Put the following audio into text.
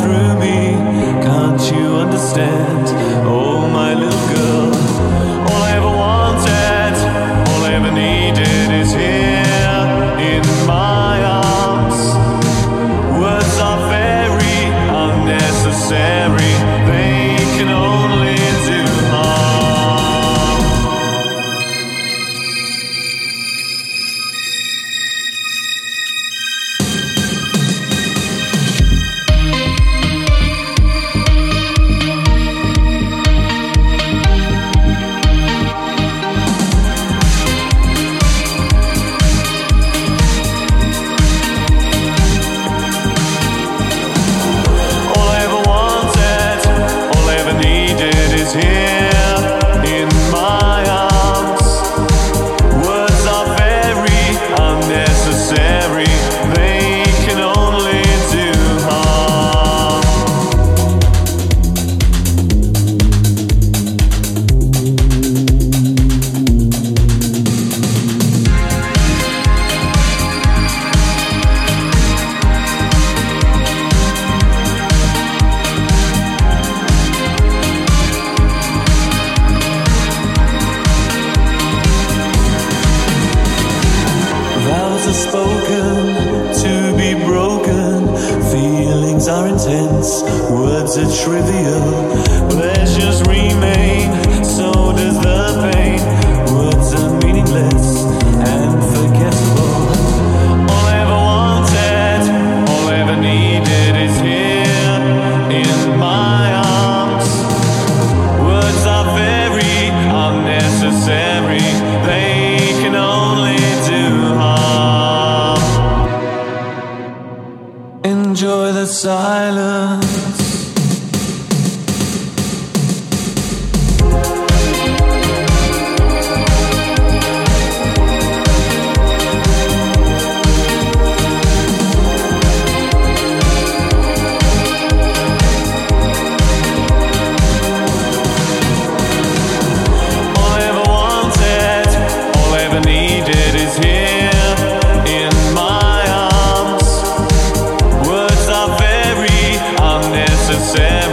through me. Can't you understand? Oh, my little girl. All I ever wanted, all I ever needed is here in my arms. Words are very unnecessary. are intense, words are trivial. Pleasures remain, so does the pain. Words are meaningless. the silence. it's